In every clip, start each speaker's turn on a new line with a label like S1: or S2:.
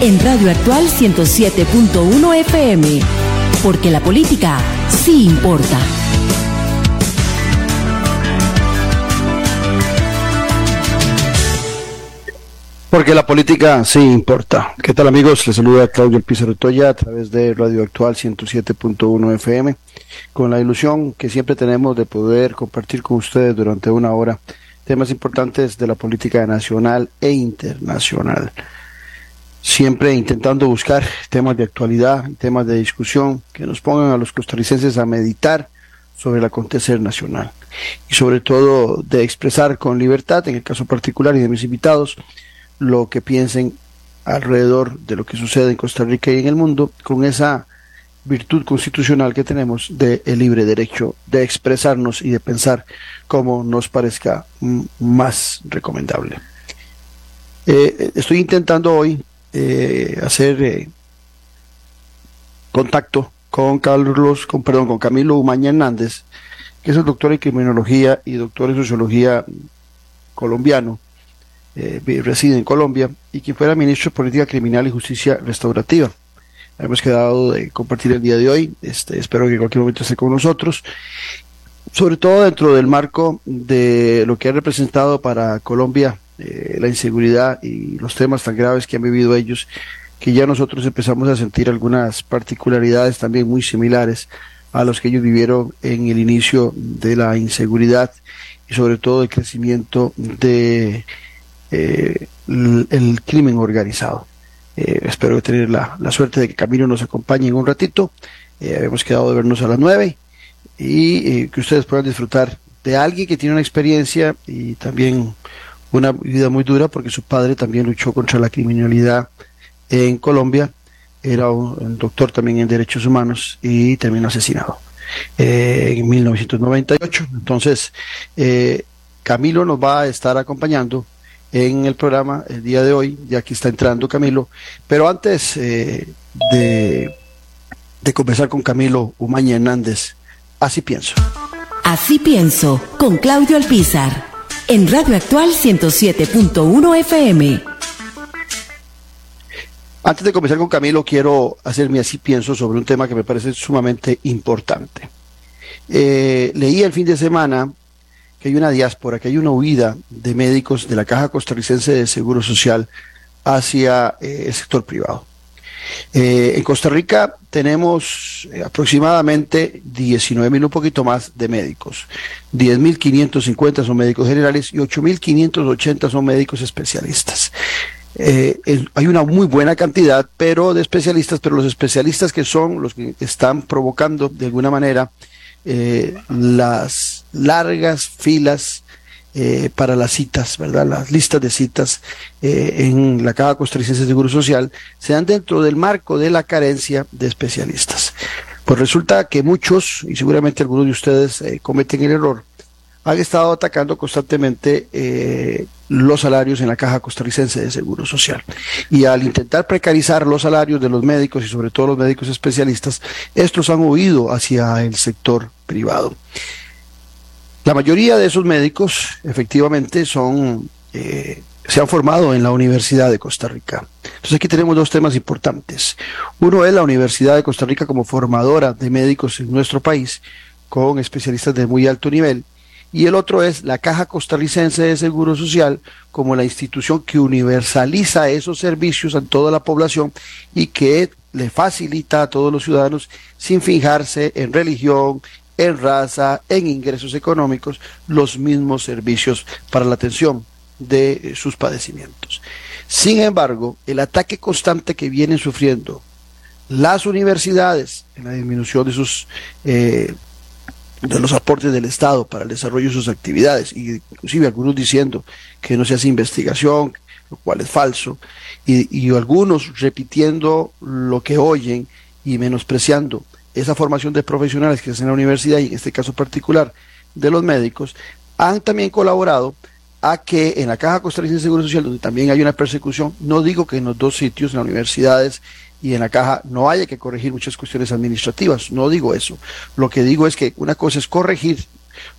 S1: en Radio Actual 107.1 FM, porque la política sí importa.
S2: Porque la política sí importa. ¿Qué tal amigos? Les saluda Claudio Pizarro Toya a través de Radio Actual 107.1 FM, con la ilusión que siempre tenemos de poder compartir con ustedes durante una hora temas importantes de la política nacional e internacional. Siempre intentando buscar temas de actualidad, temas de discusión que nos pongan a los costarricenses a meditar sobre el acontecer nacional y sobre todo de expresar con libertad, en el caso particular y de mis invitados, lo que piensen alrededor de lo que sucede en Costa Rica y en el mundo con esa virtud constitucional que tenemos de libre derecho de expresarnos y de pensar como nos parezca más recomendable. Eh, estoy intentando hoy eh, hacer eh, contacto con Carlos, con perdón, con Camilo Umaña Hernández, que es el doctor en criminología y doctor en sociología colombiano, eh, reside en Colombia y quien fuera ministro de Política Criminal y Justicia Restaurativa. Hemos quedado de compartir el día de hoy, este, espero que en cualquier momento esté con nosotros, sobre todo dentro del marco de lo que ha representado para Colombia eh, la inseguridad y los temas tan graves que han vivido ellos, que ya nosotros empezamos a sentir algunas particularidades también muy similares a los que ellos vivieron en el inicio de la inseguridad y sobre todo el crecimiento de eh, el, crimen organizado. Eh, espero tener la, la, suerte de que Camilo nos acompañe en un ratito. Eh, hemos quedado de vernos a las nueve y eh, que ustedes puedan disfrutar de alguien que tiene una experiencia y también una vida muy dura porque su padre también luchó contra la criminalidad en Colombia. Era un, doctor también en derechos humanos y terminó asesinado eh, en 1998. Entonces, eh, Camilo nos va a estar acompañando en el programa el día de hoy, ya aquí está entrando Camilo, pero antes eh, de, de conversar con Camilo Umaña Hernández, así pienso.
S1: Así pienso, con Claudio Alpizar, en Radio Actual 107.1 FM.
S2: Antes de comenzar con Camilo, quiero hacerme así pienso sobre un tema que me parece sumamente importante. Eh, leí el fin de semana que hay una diáspora, que hay una huida de médicos de la Caja Costarricense de Seguro Social hacia eh, el sector privado. Eh, en Costa Rica tenemos eh, aproximadamente 19 mil, un poquito más de médicos. 10.550 son médicos generales y 8.580 son médicos especialistas. Eh, hay una muy buena cantidad pero de especialistas, pero los especialistas que son los que están provocando de alguna manera eh, las largas filas eh, para las citas, ¿verdad? Las listas de citas eh, en la Caja Costarricense de Seguro Social se dan dentro del marco de la carencia de especialistas. Pues resulta que muchos, y seguramente algunos de ustedes eh, cometen el error, han estado atacando constantemente eh, los salarios en la Caja Costarricense de Seguro Social. Y al intentar precarizar los salarios de los médicos y sobre todo los médicos especialistas, estos han huido hacia el sector privado. La mayoría de esos médicos efectivamente son, eh, se han formado en la Universidad de Costa Rica. Entonces aquí tenemos dos temas importantes. Uno es la Universidad de Costa Rica como formadora de médicos en nuestro país con especialistas de muy alto nivel y el otro es la Caja Costarricense de Seguro Social como la institución que universaliza esos servicios a toda la población y que le facilita a todos los ciudadanos sin fijarse en religión, en raza, en ingresos económicos, los mismos servicios para la atención de sus padecimientos. Sin embargo, el ataque constante que vienen sufriendo las universidades en la disminución de sus eh, de los aportes del Estado para el desarrollo de sus actividades, y inclusive algunos diciendo que no se hace investigación, lo cual es falso, y, y algunos repitiendo lo que oyen y menospreciando esa formación de profesionales que es en la universidad y en este caso particular de los médicos, han también colaborado a que en la Caja Costarricense de Seguro Social, donde también hay una persecución, no digo que en los dos sitios, en las universidades y en la caja, no haya que corregir muchas cuestiones administrativas, no digo eso. Lo que digo es que una cosa es corregir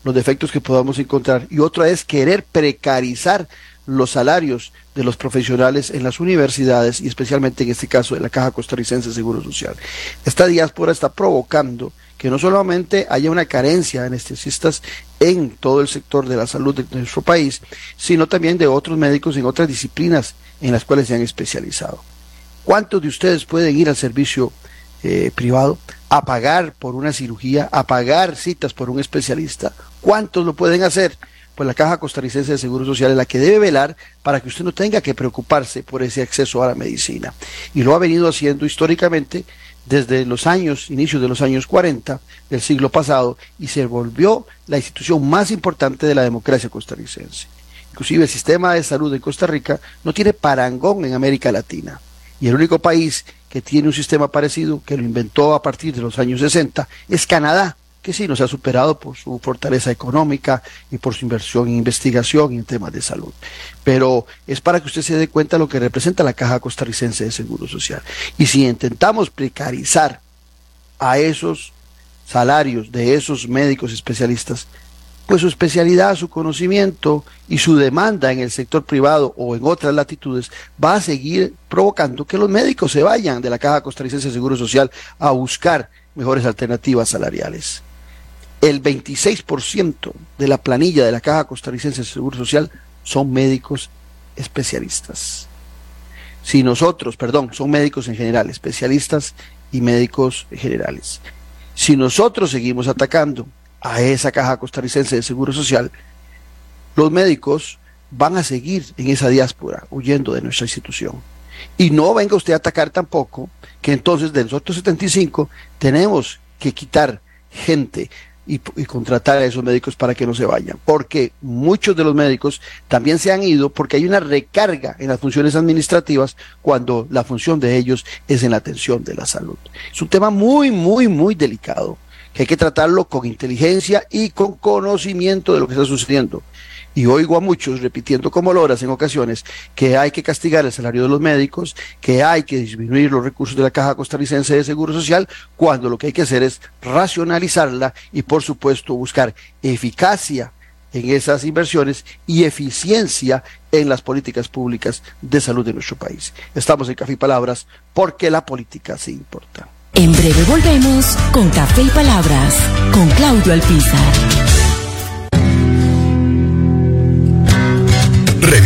S2: los defectos que podamos encontrar y otra es querer precarizar los salarios de los profesionales en las universidades y especialmente en este caso en la Caja Costarricense de Seguro Social. Esta diáspora está provocando que no solamente haya una carencia de anestesistas en todo el sector de la salud de nuestro país, sino también de otros médicos en otras disciplinas en las cuales se han especializado. ¿Cuántos de ustedes pueden ir al servicio eh, privado a pagar por una cirugía, a pagar citas por un especialista? ¿Cuántos lo pueden hacer? Pues la Caja Costarricense de Seguro Social es la que debe velar para que usted no tenga que preocuparse por ese acceso a la medicina. Y lo ha venido haciendo históricamente desde los años, inicios de los años 40 del siglo pasado, y se volvió la institución más importante de la democracia costarricense. Inclusive el sistema de salud de Costa Rica no tiene parangón en América Latina. Y el único país que tiene un sistema parecido, que lo inventó a partir de los años 60, es Canadá, que sí nos ha superado por su fortaleza económica y por su inversión en investigación y en temas de salud. Pero es para que usted se dé cuenta de lo que representa la Caja Costarricense de Seguro Social. Y si intentamos precarizar a esos salarios de esos médicos especialistas, pues su especialidad, su conocimiento y su demanda en el sector privado o en otras latitudes va a seguir provocando que los médicos se vayan de la Caja Costarricense de Seguro Social a buscar mejores alternativas salariales el 26% de la planilla de la Caja Costarricense de Seguro Social son médicos especialistas. Si nosotros, perdón, son médicos en general, especialistas y médicos generales. Si nosotros seguimos atacando a esa Caja Costarricense de Seguro Social, los médicos van a seguir en esa diáspora, huyendo de nuestra institución. Y no venga usted a atacar tampoco que entonces de los otros 75 tenemos que quitar gente y, contratar a esos médicos para que no se vayan, porque muchos de los médicos también se han ido porque hay una recarga en las funciones administrativas cuando la función de ellos es en la atención de la salud. Es un tema muy, muy, muy delicado que hay que tratarlo con inteligencia y con conocimiento de lo que está sucediendo y oigo a muchos repitiendo como loras en ocasiones que hay que castigar el salario de los médicos, que hay que disminuir los recursos de la Caja Costarricense de Seguro Social, cuando lo que hay que hacer es racionalizarla y por supuesto buscar eficacia en esas inversiones y eficiencia en las políticas públicas de salud de nuestro país. Estamos en Café y Palabras porque la política se importa.
S1: En breve volvemos con Café y Palabras con Claudio Alpizar.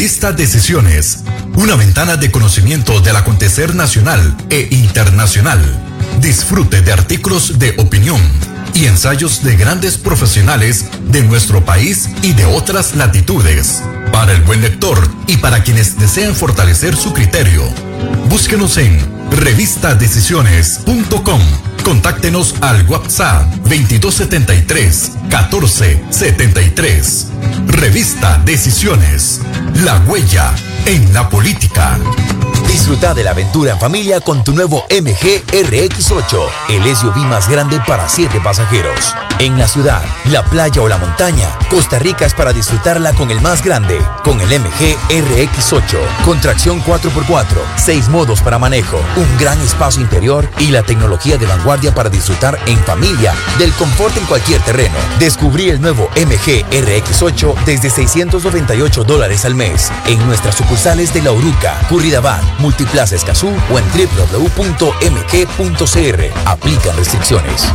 S3: Revista Decisiones, una ventana de conocimiento del acontecer nacional e internacional. Disfrute de artículos de opinión y ensayos de grandes profesionales de nuestro país y de otras latitudes. Para el buen lector y para quienes desean fortalecer su criterio, búsquenos en revistadecisiones.com. Contáctenos al WhatsApp 2273 1473. Revista Decisiones. La huella en la política.
S4: Disfruta de la aventura en familia con tu nuevo MG RX8, el SUV más grande para 7 pasajeros. En la ciudad, la playa o la montaña, Costa Rica es para disfrutarla con el más grande, con el MG RX8, con tracción 4x4, 6 modos para manejo, un gran espacio interior y la tecnología de vanguardia para disfrutar en familia del confort en cualquier terreno. Descubrí el nuevo MG RX8 desde 698 dólares al mes en nuestras sucursales de La Uruca, Curridabat, Multiplaza Escazú o en www.mg.cr. Aplican restricciones.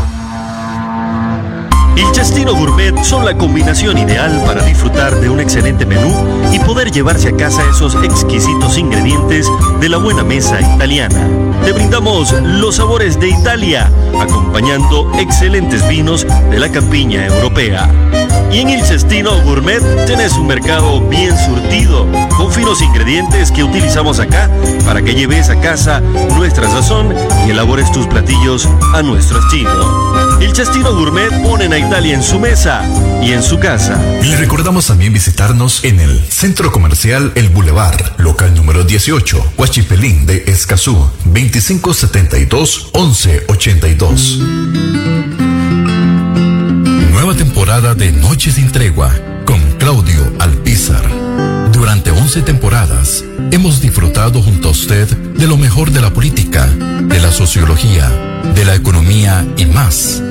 S5: El Chastino Gourmet son la combinación ideal para disfrutar de un excelente menú y poder llevarse a casa esos exquisitos ingredientes de la buena mesa italiana. Te brindamos los sabores de Italia, acompañando excelentes vinos de la campiña europea. Y en el Cestino Gourmet tenés un mercado bien surtido, con finos ingredientes que utilizamos acá para que lleves a casa nuestra sazón y elabores tus platillos a nuestro estilo. El Cestino Gourmet ponen a Italia en su mesa y en su casa.
S3: Le recordamos también visitarnos en el Centro Comercial El Boulevard, local número 18, Huachipelín de Escazú, 2572 1182. Nueva temporada de Noche sin Tregua con Claudio Alpizar. Durante 11 temporadas hemos disfrutado junto a usted de lo mejor de la política, de la sociología, de la economía y más,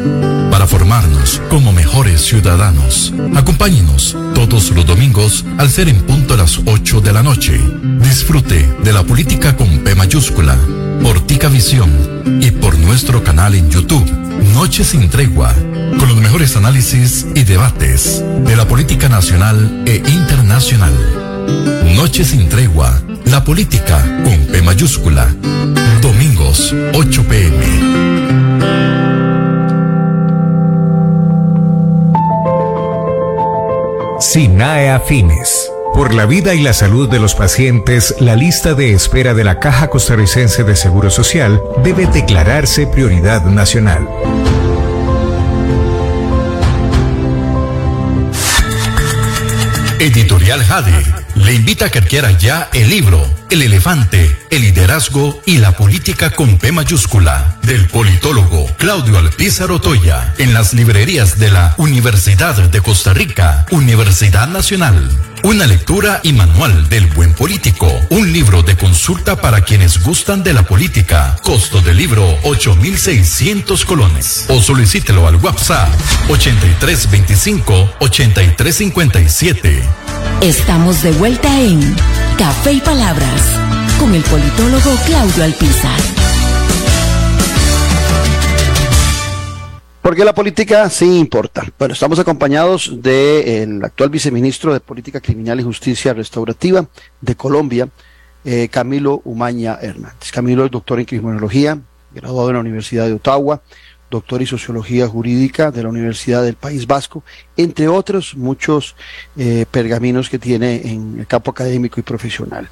S3: para formarnos como mejores ciudadanos. Acompáñenos todos los domingos al ser en punto a las 8 de la noche. Disfrute de la política con P mayúscula, por Tica Visión y por nuestro canal en YouTube, Noche sin Tregua, con los mejores análisis y debates de la política nacional e internacional. Noche sin tregua, la política con P mayúscula. Domingos, 8 pm.
S6: SINAE Afines. Por la vida y la salud de los pacientes, la lista de espera de la Caja Costarricense de Seguro Social debe declararse prioridad nacional.
S3: Editorial Jade le invita a que adquiera ya el libro El elefante, el liderazgo y la política con P mayúscula del politólogo Claudio Alpizar Otoya en las librerías de la Universidad de Costa Rica, Universidad Nacional. Una lectura y manual del buen político. Un libro de consulta para quienes gustan de la política. Costo del libro 8,600 colones. O solicítelo al WhatsApp 8325-8357.
S1: Estamos de vuelta en Café y Palabras con el politólogo Claudio Alpizar.
S2: Porque la política sí importa. Bueno, estamos acompañados del actual viceministro de Política Criminal y Justicia Restaurativa de Colombia, eh, Camilo Umaña Hernández. Camilo es doctor en criminología, graduado en la Universidad de Ottawa, doctor en sociología jurídica de la Universidad del País Vasco, entre otros muchos eh, pergaminos que tiene en el campo académico y profesional.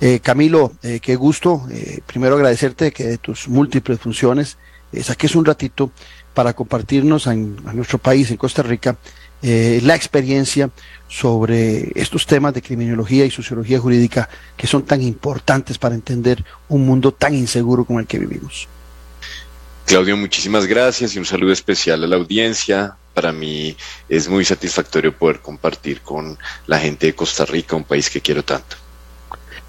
S2: Eh, Camilo, qué gusto. Primero agradecerte que de tus múltiples funciones saques un ratito para compartirnos en, a nuestro país, en Costa Rica, eh, la experiencia sobre estos temas de criminología y sociología jurídica que son tan importantes para entender un mundo tan inseguro como el que vivimos.
S7: Claudio, muchísimas gracias y un saludo especial a la audiencia. Para mí es muy satisfactorio poder compartir con la gente de Costa Rica, un país que quiero tanto.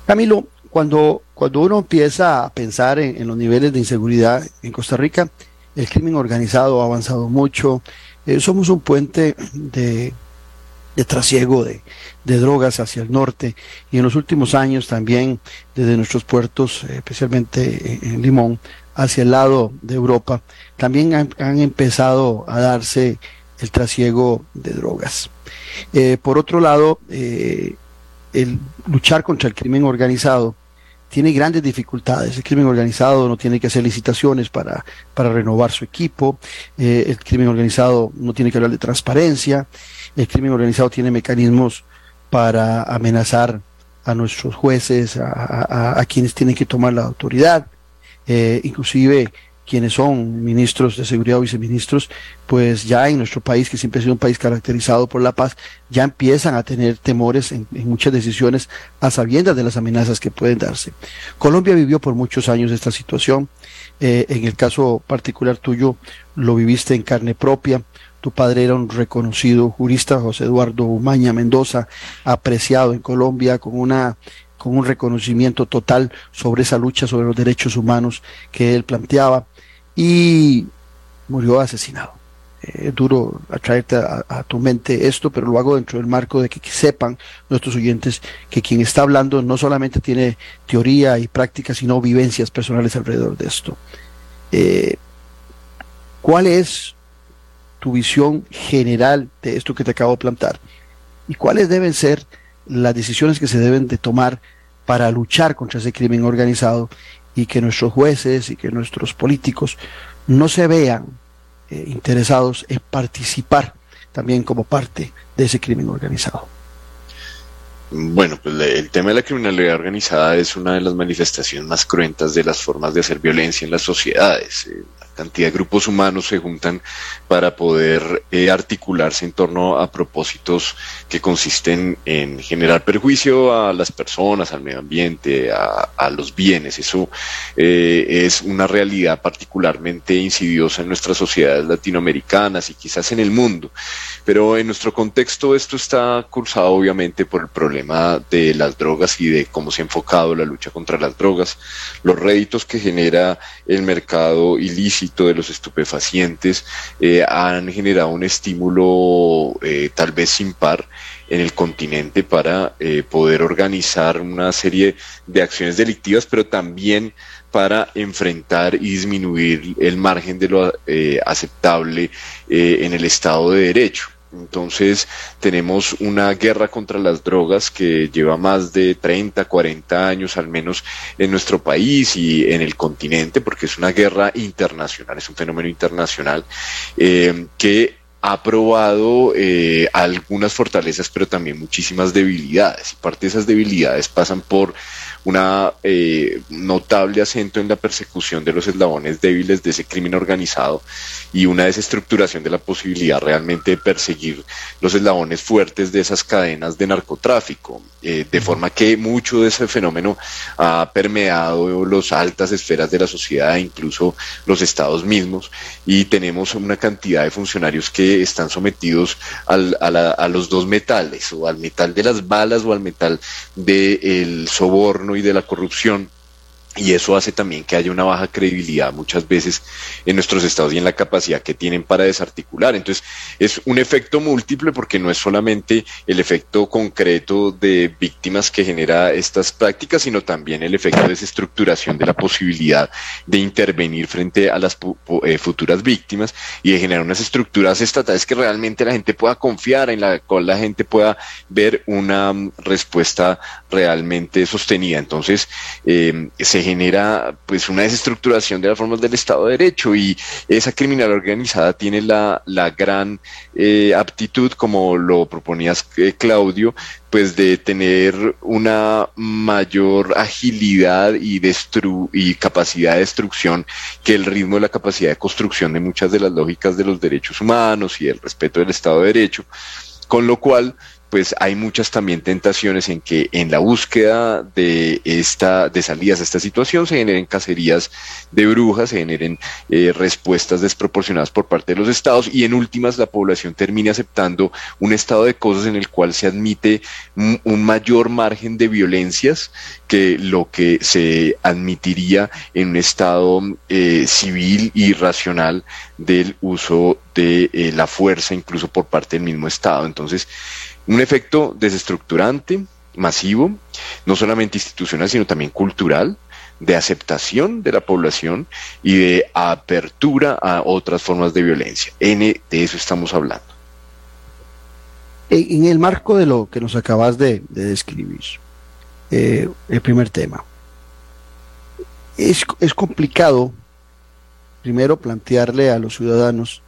S2: Camilo, cuando, cuando uno empieza a pensar en, en los niveles de inseguridad en Costa Rica, el crimen organizado ha avanzado mucho, eh, somos un puente de, trasiego de, drogas hacia el norte y en los últimos años también desde nuestros puertos, eh, especialmente en, Limón, hacia el lado de Europa, también han, empezado a darse el trasiego de drogas. Eh, por otro lado, el luchar contra el crimen organizado tiene grandes dificultades. El crimen organizado no tiene que hacer licitaciones para, para renovar su equipo. Eh, el crimen organizado no tiene que hablar de transparencia. El crimen organizado tiene mecanismos para amenazar a nuestros jueces, a, quienes tienen que tomar la autoridad. Eh, inclusive quienes son ministros de seguridad o viceministros, pues ya en nuestro país, que siempre ha sido un país caracterizado por la paz, ya empiezan a tener temores en, muchas decisiones a sabiendas de las amenazas que pueden darse. Colombia vivió por muchos años esta situación. Eh, en el caso particular tuyo, lo viviste en carne propia. Tu padre era un reconocido jurista, José Eduardo Umaña Mendoza, apreciado en Colombia con una con un reconocimiento total sobre esa lucha sobre los derechos humanos que él planteaba y murió asesinado. Es eh, duro atraerte a, a, tu mente esto, pero lo hago dentro del marco de que, que, sepan nuestros oyentes que quien está hablando no solamente tiene teoría y práctica, sino vivencias personales alrededor de esto. Eh, ¿Cuál es tu visión general de esto que te acabo de plantar? ¿Y cuáles deben ser las decisiones que se deben de tomar para luchar contra ese crimen organizado y que nuestros jueces y que nuestros políticos no se vean eh, interesados en participar también como parte de ese crimen organizado.
S7: Bueno, pues el tema de la criminalidad organizada es una de las manifestaciones más cruentas de las formas de hacer violencia en las sociedades. Eh, cantidad de grupos humanos se juntan para poder eh, articularse en torno a propósitos que consisten en generar perjuicio a las personas, al medio ambiente, a, los bienes. Eso eh, es una realidad particularmente insidiosa en nuestras sociedades latinoamericanas y quizás en el mundo. Pero en nuestro contexto esto está cursado obviamente por el problema de las drogas y de cómo se ha enfocado la lucha contra las drogas, los réditos que genera el mercado ilícito de los estupefacientes eh, han generado un estímulo eh, tal vez sin par en el continente para eh, poder organizar una serie de acciones delictivas, pero también para enfrentar y disminuir el margen de lo aceptable en el Estado de Derecho. Entonces tenemos una guerra contra las drogas que lleva más de 30, 40 años al menos en nuestro país y en el continente, porque es una guerra internacional, es un fenómeno internacional eh, que ha probado eh, algunas fortalezas, pero también muchísimas debilidades. Y parte de esas debilidades pasan por una eh, notable acento en la persecución de los eslabones débiles de ese crimen organizado y una desestructuración de la posibilidad realmente de perseguir los eslabones fuertes de esas cadenas de narcotráfico, eh, de forma que mucho de ese fenómeno ha permeado las altas esferas de la sociedad, incluso los estados mismos, y tenemos una cantidad de funcionarios que están sometidos al, a, los dos metales, o al metal de las balas o al metal del soborno y de la corrupción y eso hace también que haya una baja credibilidad muchas veces en nuestros estados y en la capacidad que tienen para desarticular. Entonces, es un efecto múltiple porque no es solamente el efecto concreto de víctimas que genera estas prácticas, sino también el efecto de desestructuración de la posibilidad de intervenir frente a las eh, futuras víctimas y de generar unas estructuras estatales que realmente la gente pueda confiar, en la cual la gente pueda ver una mm, respuesta realmente sostenida. Entonces, eh, se genera pues una desestructuración de las formas del Estado de Derecho y esa criminal organizada tiene la, gran eh, aptitud, como lo proponías eh, Claudio, pues de tener una mayor agilidad y, destru y capacidad de destrucción que el ritmo de la capacidad de construcción de muchas de las lógicas de los derechos humanos y el respeto del Estado de Derecho, con lo cual pues hay muchas también tentaciones en que en la búsqueda de esta de salidas a esta situación se generen cacerías de brujas, se generen eh, respuestas desproporcionadas por parte de los estados y en últimas la población termine aceptando un estado de cosas en el cual se admite un mayor margen de violencias que lo que se admitiría en un estado eh, civil y racional del uso de eh, la fuerza incluso por parte del mismo estado. Entonces, un efecto desestructurante, masivo, no solamente institucional, sino también cultural, de aceptación de la población y de apertura a otras formas de violencia. N, de eso estamos hablando.
S2: En el marco de lo que nos acabas de, describir, eh, el primer tema, es, es complicado primero plantearle a los ciudadanos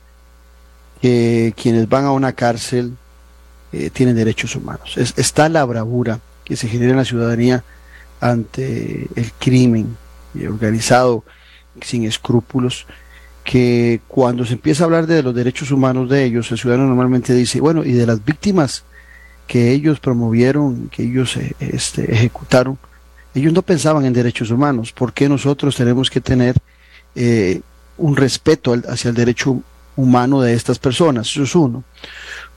S2: que quienes van a una cárcel eh, tienen derechos humanos. Es, está la bravura que se genera en la ciudadanía ante el crimen organizado sin escrúpulos, que cuando se empieza a hablar de los derechos humanos de ellos, el ciudadano normalmente dice, bueno, y de las víctimas que ellos promovieron, que ellos eh, este, ejecutaron, ellos no pensaban en derechos humanos. ¿Por qué nosotros tenemos que tener eh, un respeto hacia el derecho humano de estas personas? Eso es uno.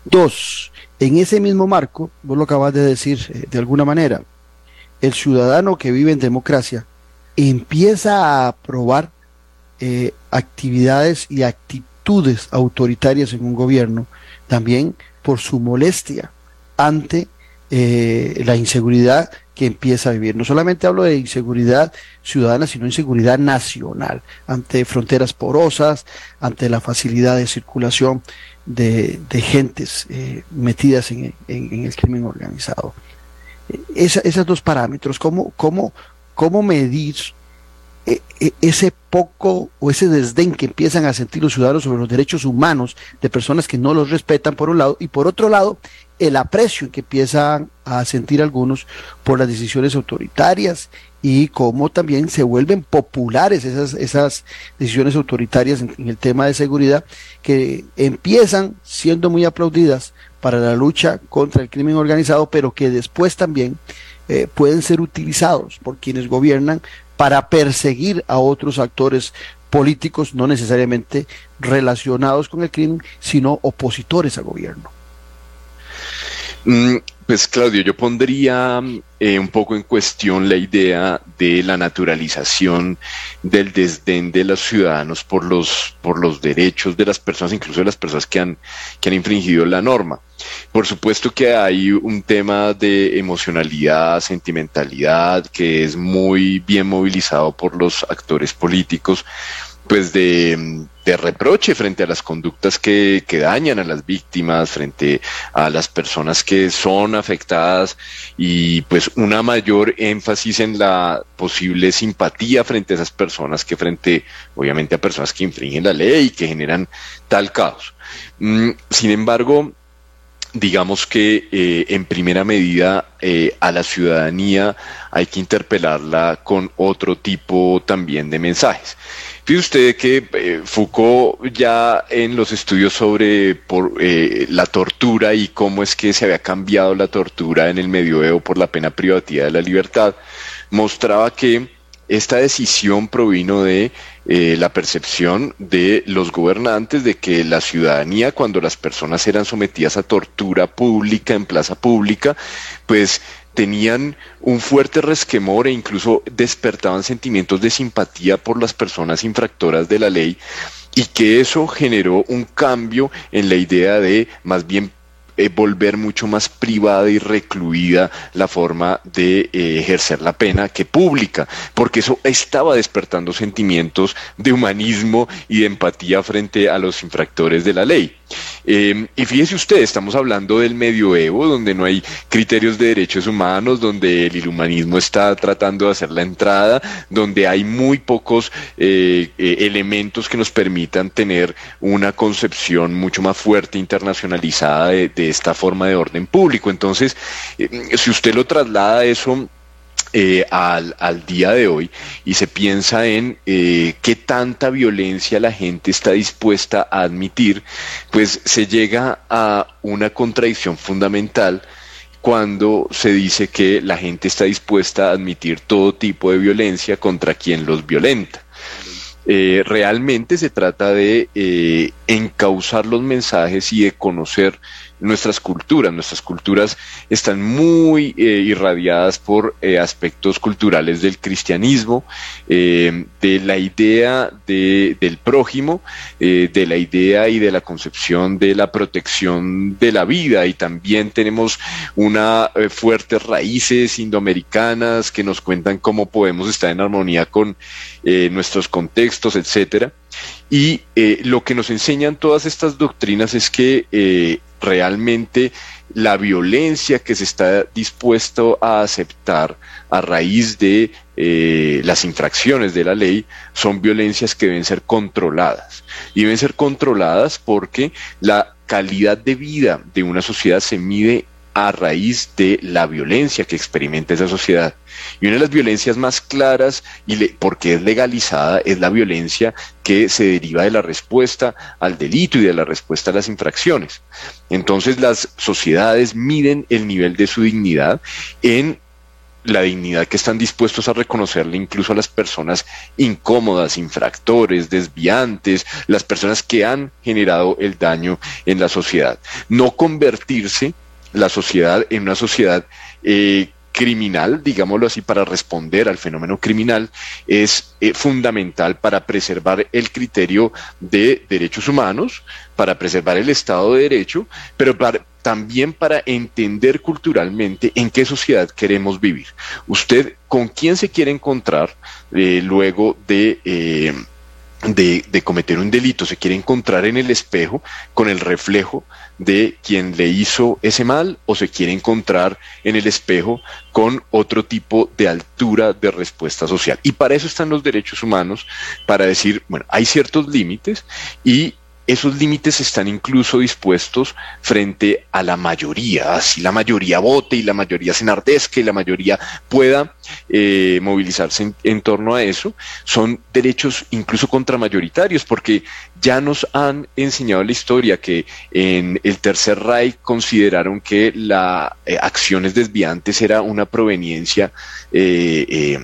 S2: Dos, en ese mismo marco, vos lo acabas de decir eh, de alguna manera, el ciudadano que vive en democracia empieza a aprobar eh, actividades y actitudes autoritarias en un gobierno también por su molestia ante eh, la inseguridad que empieza a vivir. No solamente hablo de inseguridad ciudadana, sino inseguridad nacional, ante fronteras porosas, ante la facilidad de circulación de, gentes eh, metidas en, el crimen organizado. esos dos parámetros, ¿cómo, cómo, cómo medir e, e, ese poco o ese desdén que empiezan a sentir los ciudadanos sobre los derechos humanos de personas que no los respetan por un lado y por otro lado el aprecio que empiezan a sentir algunos por las decisiones autoritarias y cómo también se vuelven populares esas, esas decisiones autoritarias en, el tema de seguridad que empiezan siendo muy aplaudidas para la lucha contra el crimen organizado, pero que después también eh, pueden ser utilizados por quienes gobiernan para perseguir a otros actores políticos, no necesariamente relacionados con el crimen, sino opositores al gobierno.
S7: Mm, pues Claudio, yo pondría eh, un poco en cuestión la idea de la naturalización del desdén de los ciudadanos por los, por los derechos de las personas, incluso de las personas que han, que han infringido la norma. Por supuesto que hay un tema de emocionalidad, sentimentalidad, que es muy bien movilizado por los actores políticos, pues de, reproche frente a las conductas que, que, dañan a las víctimas, frente a las personas que son afectadas y pues una mayor énfasis en la posible simpatía frente a esas personas que frente obviamente a personas que infringen la ley y que generan tal caos. Mm, sin embargo, digamos que eh, en primera medida eh, a la ciudadanía hay que interpelarla con otro tipo también de mensajes. Fíjese usted que eh, Foucault ya en los estudios sobre eh, la tortura y cómo es que se había cambiado la tortura en el medioevo por la pena privativa de la libertad, mostraba que esta decisión provino de eh, la percepción de los gobernantes de que la ciudadanía, cuando las personas eran sometidas a tortura pública en plaza pública, pues tenían un fuerte resquemor e incluso despertaban sentimientos de simpatía por las personas infractoras de la ley y que eso generó un cambio en la idea de más bien eh, volver mucho más privada y recluida la forma de eh, ejercer la pena que pública, porque eso estaba despertando sentimientos de humanismo y de empatía frente a los infractores de la ley. Em, y fíjese usted, estamos hablando del medioevo, donde no hay criterios de derechos humanos, donde el humanismo está tratando de hacer la entrada, donde hay muy pocos eh, elementos que nos permitan tener una concepción mucho más fuerte, internacionalizada de esta forma de orden público. Entonces, eh, si usted lo traslada eso eh, al, día de hoy y se piensa en eh, qué tanta violencia la gente está dispuesta a admitir, pues se llega a una contradicción fundamental cuando se dice que la gente está dispuesta a admitir todo tipo de violencia contra quien los violenta. realmente se trata de encauzar los mensajes y de conocer nuestras culturas. Nuestras culturas están muy eh, irradiadas por eh, aspectos culturales del cristianismo, eh, de la idea de, del prójimo, de la idea y de la concepción de la protección de la vida y también tenemos una fuertes raíces indoamericanas que nos cuentan cómo podemos estar en armonía con nuestros contextos, etcétera. Y lo que nos enseñan todas estas doctrinas es que realmente la violencia que se está dispuesto a aceptar a raíz de eh, las infracciones de la ley son violencias que deben ser controladas. Y deben ser controladas porque la calidad de vida de una sociedad se mide a raíz de la violencia que experimenta esa sociedad. Y una de las violencias más claras, y porque es legalizada, es la violencia que se deriva de la respuesta al delito y de la respuesta a las infracciones. Entonces las sociedades miden el nivel de su dignidad en la dignidad que están dispuestos a reconocerle incluso a las personas incómodas, infractores, desviantes, las personas que han generado el daño en la sociedad. No convertirse la sociedad en una sociedad eh, criminal, digámoslo así, para responder al fenómeno criminal, es eh, fundamental para preservar el criterio de derechos humanos, para preservar el Estado de Derecho, pero también para entender culturalmente en qué sociedad queremos vivir. Usted, ¿con quién se quiere encontrar eh, luego de de, cometer un delito, se quiere encontrar en el espejo con el reflejo de quien le hizo ese mal o se quiere encontrar en el espejo con otro tipo de altura de respuesta social. Y para eso están los derechos humanos, para decir, bueno, hay ciertos límites y esos límites están incluso dispuestos frente a la mayoría, así la mayoría vote y la mayoría se enardezca y la mayoría pueda eh, movilizarse en, torno a eso, son derechos incluso contramayoritarios, porque ya nos han enseñado la historia que en el Tercer Reich consideraron que las eh, acciones desviantes era una proveniencia eh,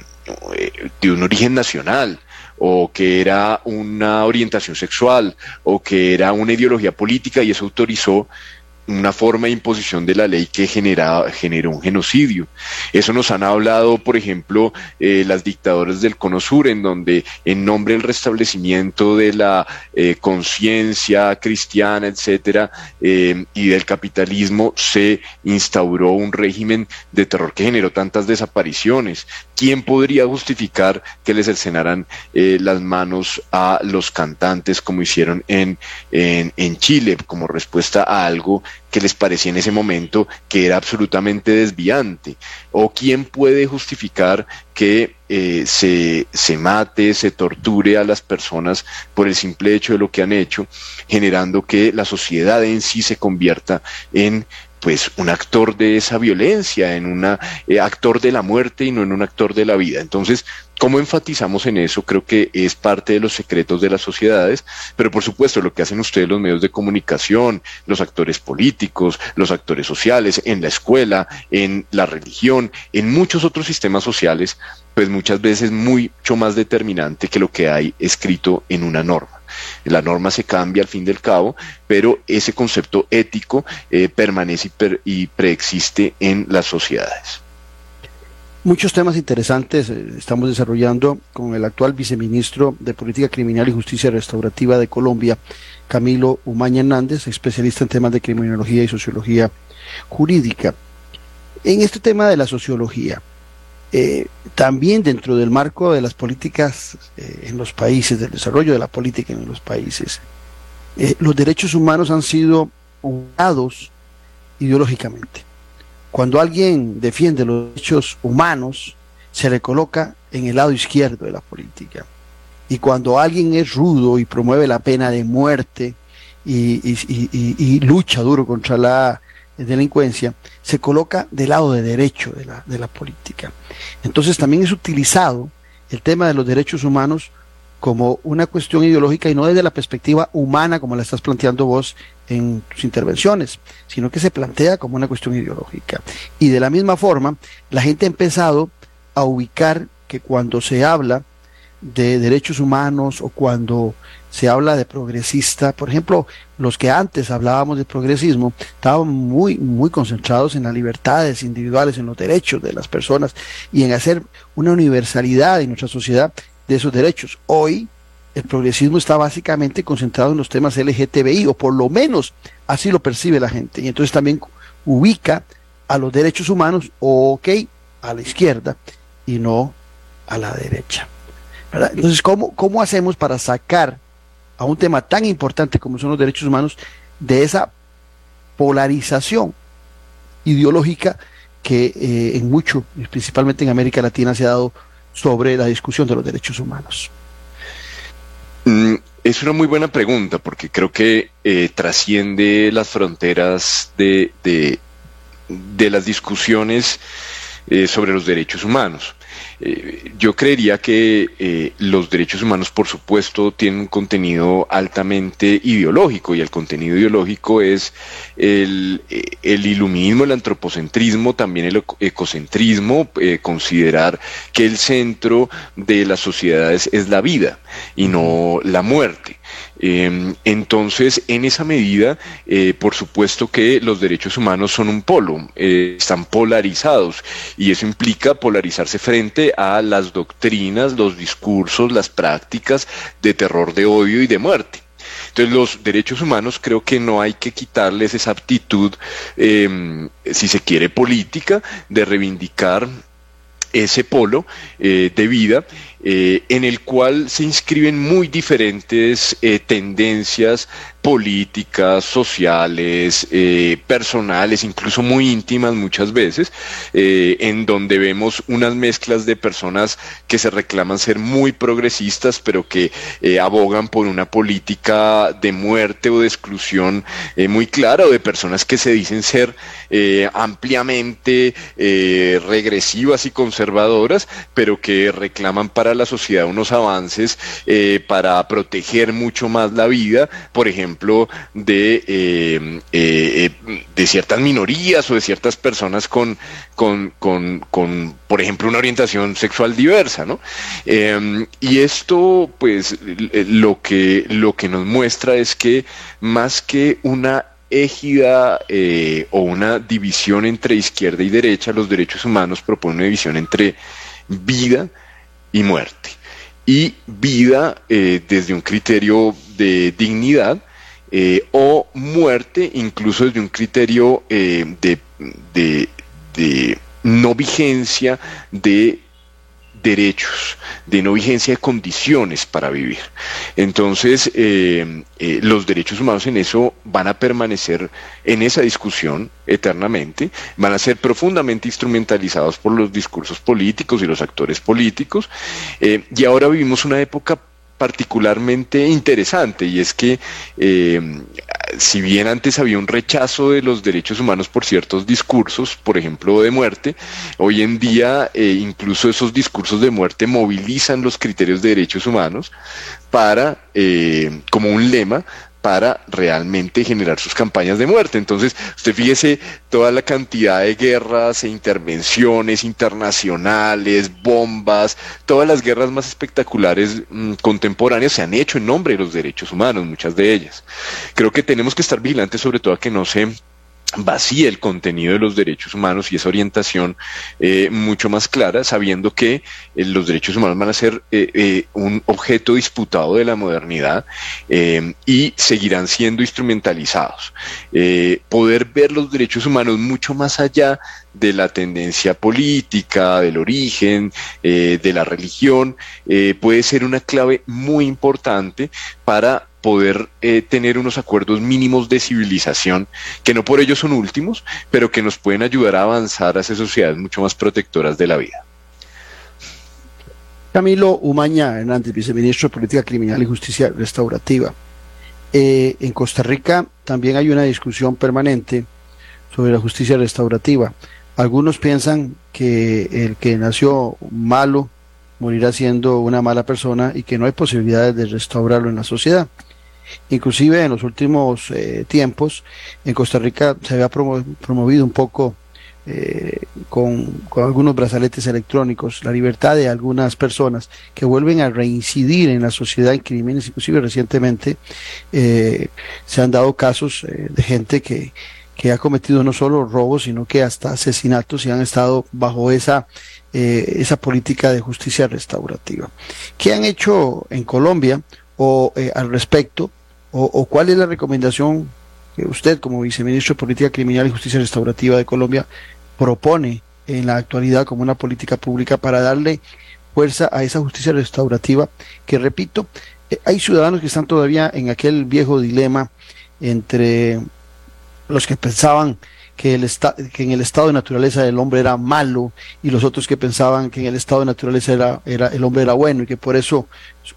S7: de un origen nacional o que era una orientación sexual o que era una ideología política y eso autorizó una forma de imposición de la ley que generó un genocidio. Eso nos han hablado, por ejemplo, eh, las dictadoras del Cono Sur, en donde en nombre del restablecimiento de la eh, conciencia cristiana, etcétera, eh, y del capitalismo, se instauró un régimen de terror que generó tantas desapariciones. ¿Quién podría justificar que les cercenaran las manos a los cantantes como hicieron en, en, en Chile como respuesta a algo que les parecía en ese momento que era absolutamente desviante? ¿O quién puede justificar que eh, se, se mate, se torture a las personas por el simple hecho de lo que han hecho, generando que la sociedad en sí se convierta en pues un actor de esa violencia, en un eh, actor de la muerte y no en un actor de la vida. Entonces, ¿cómo enfatizamos en eso? Creo que es parte de los secretos de las sociedades, pero por supuesto lo que hacen ustedes los medios de comunicación, los actores políticos, los actores sociales, en la escuela, en la religión, en muchos otros sistemas sociales, pues muchas veces mucho más determinante que lo que hay escrito en una norma. La norma se cambia al fin del cabo, pero ese concepto ético eh, permanece y, preexiste en las sociedades.
S2: Muchos temas interesantes eh, estamos desarrollando con el actual viceministro de Política Criminal y Justicia Restaurativa de Colombia, Camilo Umaña Hernández, especialista en temas de criminología y sociología jurídica. En este tema de la sociología, eh, también dentro del marco de las políticas eh, en los países, del desarrollo de la política en los países, eh, los derechos humanos han sido usados ideológicamente. Cuando alguien defiende los derechos humanos, se le coloca en el lado izquierdo de la política. Y cuando alguien es rudo y promueve la pena de muerte y lucha duro contra la delincuencia, se coloca del lado de derecho de la, de la política. Entonces también es utilizado el tema de los derechos humanos como una cuestión ideológica y no desde la perspectiva humana como la estás planteando vos en tus intervenciones, sino que se plantea como una cuestión ideológica. Y de la misma forma, la gente ha empezado a ubicar que cuando se habla de derechos humanos o cuando se habla de progresista, por ejemplo, los que antes hablábamos de progresismo estaban muy, muy concentrados en las libertades individuales, en los derechos de las personas y en hacer una universalidad en nuestra sociedad de esos derechos. Hoy el progresismo está básicamente concentrado en los temas LGTBI, o por lo menos así lo percibe la gente, y entonces también ubica a los derechos humanos, ok, a la izquierda y no a la derecha. Entonces, ¿cómo, ¿cómo hacemos para sacar a un tema tan importante como son los derechos humanos de esa polarización ideológica que eh, en mucho, principalmente en América Latina, se ha dado sobre la discusión de los derechos humanos?
S7: Mm, es una muy buena pregunta porque creo que eh, trasciende las fronteras de, de, las discusiones eh, sobre los derechos humanos. Eh, yo creería que eh, los derechos humanos, por supuesto, tienen un contenido altamente ideológico y el contenido ideológico es el, el iluminismo, el antropocentrismo, también el ecocentrismo, considerar que el centro de las sociedades es la vida y no la muerte. Em, entonces, en esa medida, eh, por supuesto que los derechos humanos son un polo, eh, están polarizados y eso implica polarizarse frente a las doctrinas, los discursos, las prácticas de terror, de odio y de muerte. Entonces los derechos humanos creo que no hay que quitarles esa aptitud, em, si se quiere, política, de reivindicar ese polo eh, de vida eh, en el cual se inscriben muy diferentes eh, tendencias políticas, sociales, eh, personales, incluso muy íntimas muchas veces, en donde vemos unas mezclas de personas que se reclaman ser muy progresistas, pero que abogan por una política de muerte o de exclusión muy clara, o de personas que se dicen ser ampliamente regresivas y conservadoras, pero que reclaman para la sociedad unos avances eh, para proteger mucho más la vida, por ejemplo, de, eh, eh, de ciertas minorías o de ciertas personas con, con, con, por ejemplo, una orientación sexual diversa, ¿no? y esto, pues, lo que, lo que nos muestra es que más que una égida o una división entre izquierda y derecha, los derechos humanos proponen una división entre vida y muerte. Y vida eh, desde un criterio de dignidad eh, o muerte incluso desde un criterio eh, de, no vigencia de derechos, de no vigencia de condiciones para vivir. Entonces, eh, los derechos humanos en eso van a permanecer en esa discusión eternamente, van a ser profundamente instrumentalizados por los discursos políticos y los actores políticos. Y ahora vivimos una época particularmente interesante y es que eh, si bien antes había un rechazo de los derechos humanos por ciertos discursos, por ejemplo de muerte, hoy en día eh, incluso esos discursos de muerte movilizan los criterios de derechos humanos para, eh, como un lema, para realmente generar sus campañas de muerte. Entonces, usted fíjese toda la cantidad de guerras e intervenciones internacionales, bombas, todas las guerras más espectaculares mm, contemporáneas se han hecho en nombre de los derechos humanos, muchas de ellas. Creo que tenemos que estar vigilantes sobre todo a que no se vacía el contenido de los derechos humanos y esa orientación eh, mucho más clara, sabiendo que eh, los derechos humanos van a ser eh, un objeto disputado de la modernidad y seguirán siendo instrumentalizados. poder ver los derechos humanos mucho más allá de la tendencia política, del origen, de la religión, puede ser una clave muy importante para poder eh, tener unos acuerdos mínimos de civilización, que no por ello son últimos, pero que nos pueden ayudar a avanzar hacia sociedades mucho más protectoras de la vida.
S2: Camilo Umaña Hernández, viceministro de Política Criminal y Justicia Restaurativa. Eh, en Costa Rica también hay una discusión permanente sobre la justicia restaurativa. Algunos piensan que el que nació malo morirá siendo una mala persona y que no hay posibilidades de restaurarlo en la sociedad. Inclusive en los últimos eh, tiempos en Costa Rica se había promovido un poco eh, con, algunos brazaletes electrónicos la libertad de algunas personas que vuelven a reincidir en la sociedad en crímenes. Inclusive recientemente eh, se han dado casos de gente que, que ha cometido no solo robos, sino que hasta asesinatos y han estado bajo esa, esa política de justicia restaurativa. ¿Qué han hecho en Colombia o al respecto? O, cuál es la recomendación que usted como viceministro de Política Criminal y Justicia Restaurativa de Colombia propone en la actualidad como una política pública para darle fuerza a esa justicia restaurativa que, repito, eh, hay ciudadanos que están todavía en aquel viejo dilema entre los que pensaban que, el que en el estado de naturaleza el hombre era malo y los otros que pensaban que en el estado de naturaleza era, era, el hombre era bueno y que por eso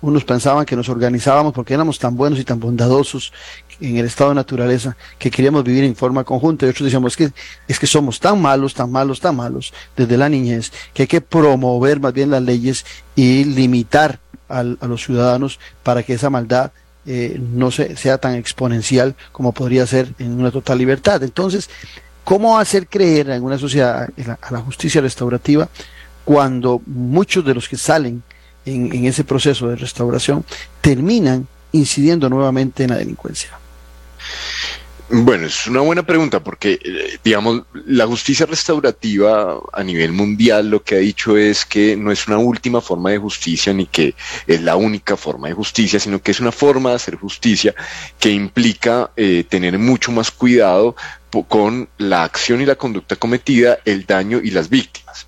S2: unos pensaban que nos organizábamos porque éramos tan buenos y tan bondadosos en el estado de naturaleza que queríamos vivir en forma conjunta y otros decíamos es que, es que somos tan malos, tan malos, tan malos desde la niñez que hay que promover más bien las leyes y limitar a los ciudadanos para que esa maldad eh, no sea tan exponencial como podría ser en una total libertad. Entonces, ¿Cómo hacer creer en una sociedad a la justicia restaurativa cuando muchos de los que salen en, ese proceso de restauración terminan incidiendo nuevamente en la delincuencia?
S7: Bueno, es una buena pregunta porque, eh, digamos, la justicia restaurativa a nivel mundial lo que ha dicho es que no es una última forma de justicia ni que es la única forma de justicia, sino que es una forma de hacer justicia que implica eh, tener mucho más cuidado con la acción y la conducta cometida, el daño y las víctimas.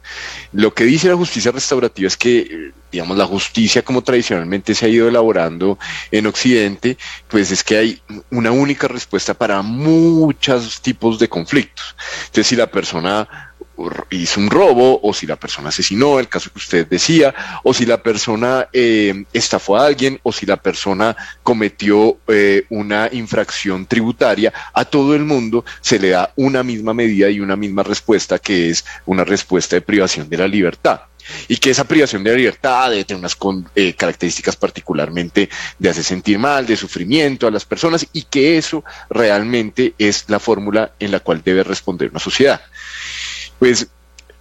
S7: Lo que dice la justicia restaurativa es que, digamos, la justicia como tradicionalmente se ha ido elaborando en Occidente, pues es que hay una única respuesta para muchos tipos de conflictos. Entonces, si la persona hizo un robo, o si la persona asesinó, el caso que usted decía, o si la persona eh, estafó a alguien, o si la persona cometió eh, una infracción tributaria, a todo el mundo se le da una misma medida y una misma respuesta, que es una respuesta de privación de la libertad. Y que esa privación de la libertad debe tener unas eh, características particularmente de hacer sentir mal, de sufrimiento a las personas y que eso realmente es la fórmula en la cual debe responder una sociedad pues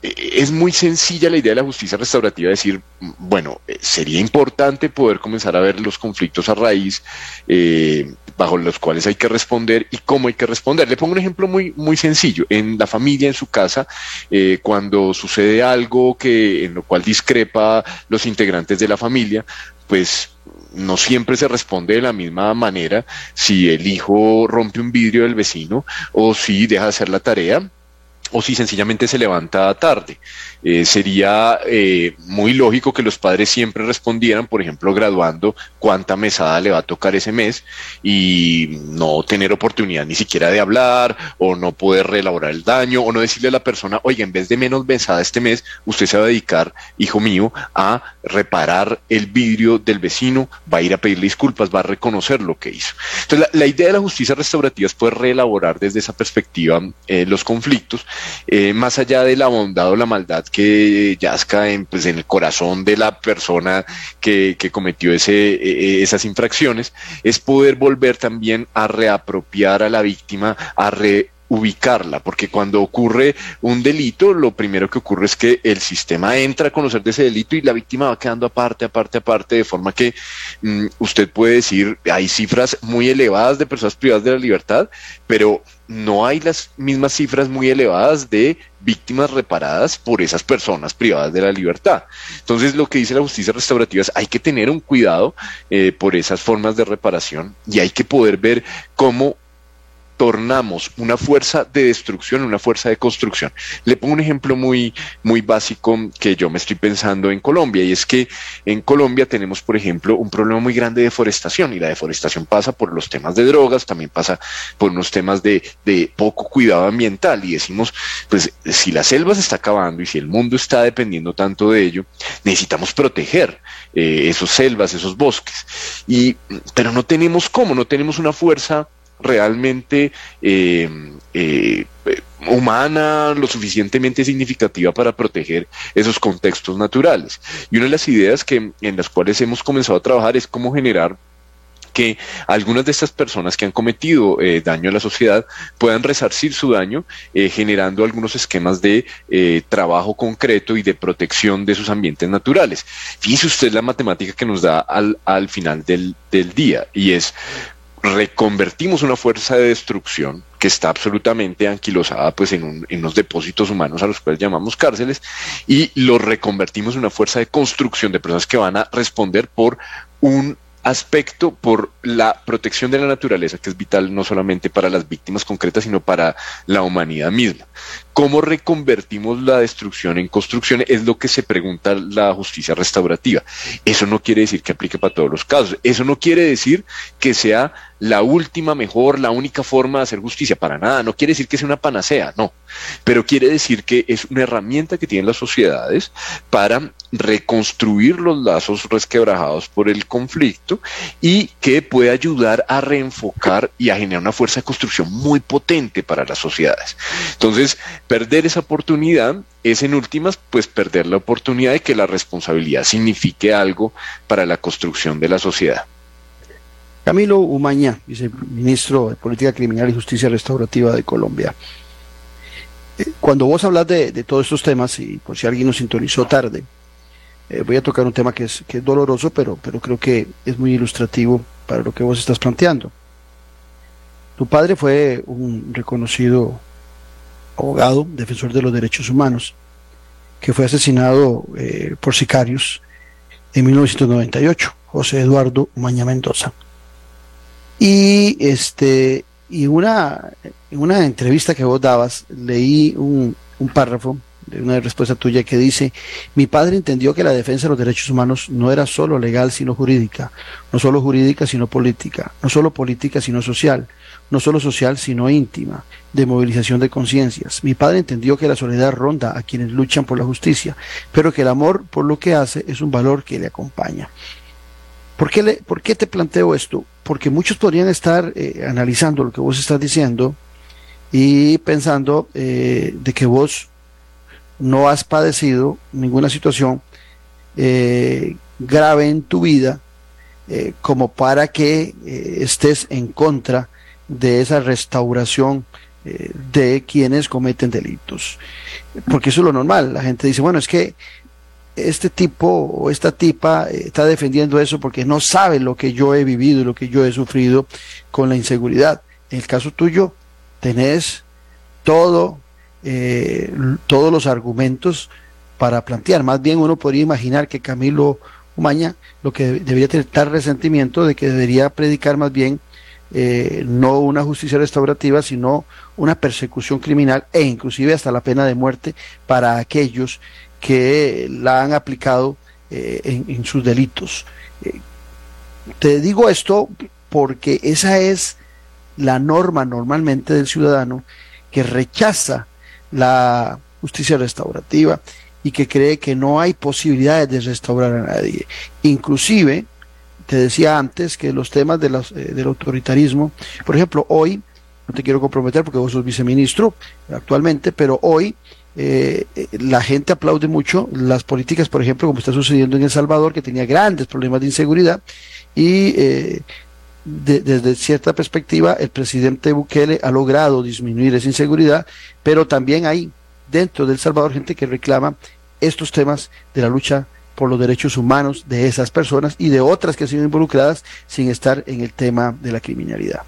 S7: e, es muy sencilla la idea de la justicia restaurativa, decir, bueno, eh, sería importante poder comenzar a ver los conflictos a raíz eh, bajo los cuales hay que responder y cómo hay que responder. Le pongo un ejemplo muy, muy sencillo. En la familia, en su casa, eh, cuando sucede algo que, en lo cual discrepa los integrantes de la familia, pues no siempre se responde de la misma manera si el hijo rompe un vidrio del vecino o si deja de hacer la tarea o si sencillamente se levanta tarde. Eh, sería eh, muy lógico que los padres siempre respondieran, por ejemplo, graduando cuánta mesada le va a tocar ese mes y no tener oportunidad ni siquiera de hablar o no poder reelaborar el daño o no decirle a la persona, oiga, en vez de menos mesada este mes, usted se va a dedicar, hijo mío, a reparar el vidrio del vecino, va a ir a pedirle disculpas, va a reconocer lo que hizo. Entonces, la, idea de la justicia restaurativa es poder reelaborar desde esa perspectiva eh, los conflictos eh, más allá de la bondad o la maldad que yazca en, pues, en el corazón de la persona que, cometió ese, e, e, esas infracciones, es poder volver también a reapropiar a la víctima, a reubicarla, porque cuando ocurre un delito, lo primero que ocurre es que el sistema entra a conocer de ese delito y la víctima va quedando aparte, aparte, aparte, de forma que mm, usted puede decir, hay cifras muy elevadas de personas privadas de la libertad, pero no hay las mismas cifras muy elevadas de víctimas reparadas por esas personas privadas de la libertad. Entonces, lo que dice la justicia restaurativa es hay que tener un cuidado eh, por esas formas de reparación y hay que poder ver cómo tornamos una fuerza de destrucción una fuerza de construcción. Le pongo un ejemplo muy, muy básico que yo me estoy pensando en Colombia y es que en Colombia tenemos, por ejemplo, un problema muy grande de deforestación y la deforestación pasa por los temas de drogas, también pasa por unos temas de, de poco cuidado ambiental y decimos, pues si la selva se está acabando y si el mundo está dependiendo tanto de ello, necesitamos proteger eh, esos selvas, esos bosques. Y, pero no tenemos cómo, no tenemos una fuerza realmente eh, eh, humana, lo suficientemente significativa para proteger esos contextos naturales. Y una de las ideas que, en las cuales hemos comenzado a trabajar es cómo generar que algunas de estas personas que han cometido eh, daño a la sociedad puedan resarcir su daño generando algunos esquemas de trabajo concreto y de protección de sus ambientes naturales. Fíjese usted la matemática que nos da al, al final del, del día y es reconvertimos una fuerza de destrucción que está absolutamente anquilosada pues en, unos depósitos humanos a los cuales llamamos cárceles y lo reconvertimos en una fuerza de construcción de personas que van a responder por un aspecto por la protección de la naturaleza, que es vital no solamente para las víctimas concretas, sino para la humanidad misma. ¿Cómo reconvertimos la destrucción en construcción? Es lo que se pregunta la justicia restaurativa. Eso no quiere decir que aplique para todos los casos. Eso no quiere decir que sea la última, mejor, la única forma de hacer justicia. Para nada. No quiere decir que sea una panacea, no. Pero quiere decir que es una herramienta que tienen las sociedades para reconstruir los lazos resquebrajados por el conflicto y que puede ayudar a reenfocar y a generar una fuerza de construcción muy potente para las sociedades. Entonces, perder esa oportunidad es en últimas, pues perder la oportunidad de que la responsabilidad signifique algo para la construcción de la sociedad.
S2: Camilo Umaña, viceministro de Política Criminal y Justicia Restaurativa de Colombia. Eh, cuando vos hablas de, todos estos temas, y por si alguien nos sintonizó tarde, eh, voy a tocar un tema que es, que es doloroso, pero, pero creo que es muy ilustrativo para lo que vos estás planteando. Tu padre fue un reconocido abogado, defensor de los derechos humanos, que fue asesinado eh, por sicarios en 1998, José Eduardo Maña Mendoza. Y este Y una, en una entrevista que vos dabas, leí un, un párrafo una respuesta tuya que dice, mi padre entendió que la defensa de los derechos humanos no era solo legal, sino jurídica, no solo jurídica, sino política, no solo política, sino social, no solo social, sino íntima, de movilización de conciencias. Mi padre entendió que la soledad ronda a quienes luchan por la justicia, pero que el amor por lo que hace es un valor que le acompaña. ¿Por qué, le, por qué te planteo esto? Porque muchos podrían estar eh, analizando lo que vos estás diciendo y pensando eh, de que vos no has padecido ninguna situación eh, grave en tu vida eh, como para que eh, estés en contra de esa restauración de quienes cometen delitos. Porque eso es lo normal. La gente dice, bueno, es que este tipo o esta tipa está defendiendo eso porque no sabe lo que yo he vivido y lo que yo he sufrido con la inseguridad. En el caso tuyo, tenés todo, eh, todos los argumentos para plantear. Más bien uno podría imaginar que Camilo Umaña lo que debería tener tal resentimiento de que debería predicar más bien eh, no una justicia restaurativa, sino una persecución criminal e inclusive hasta la pena de muerte para aquellos que la han aplicado eh, en, sus delitos. Te digo esto porque esa es la norma normalmente del ciudadano que rechaza la justicia restaurativa y que cree que no hay posibilidades de restaurar a nadie. Inclusive, te decía antes que los temas de los, eh, del autoritarismo, por ejemplo, hoy, no te quiero comprometer porque vos sos viceministro actualmente, pero hoy eh, la gente aplaude mucho las políticas, por ejemplo, como está sucediendo en El Salvador, que tenía grandes problemas de inseguridad y eh, de, desde cierta perspectiva el presidente Bukele ha logrado disminuir esa inseguridad, pero también hay dentro de El Salvador gente que reclama estos temas de la lucha por los derechos humanos de esas personas y de otras que han sido involucradas sin estar en el tema de la criminalidad.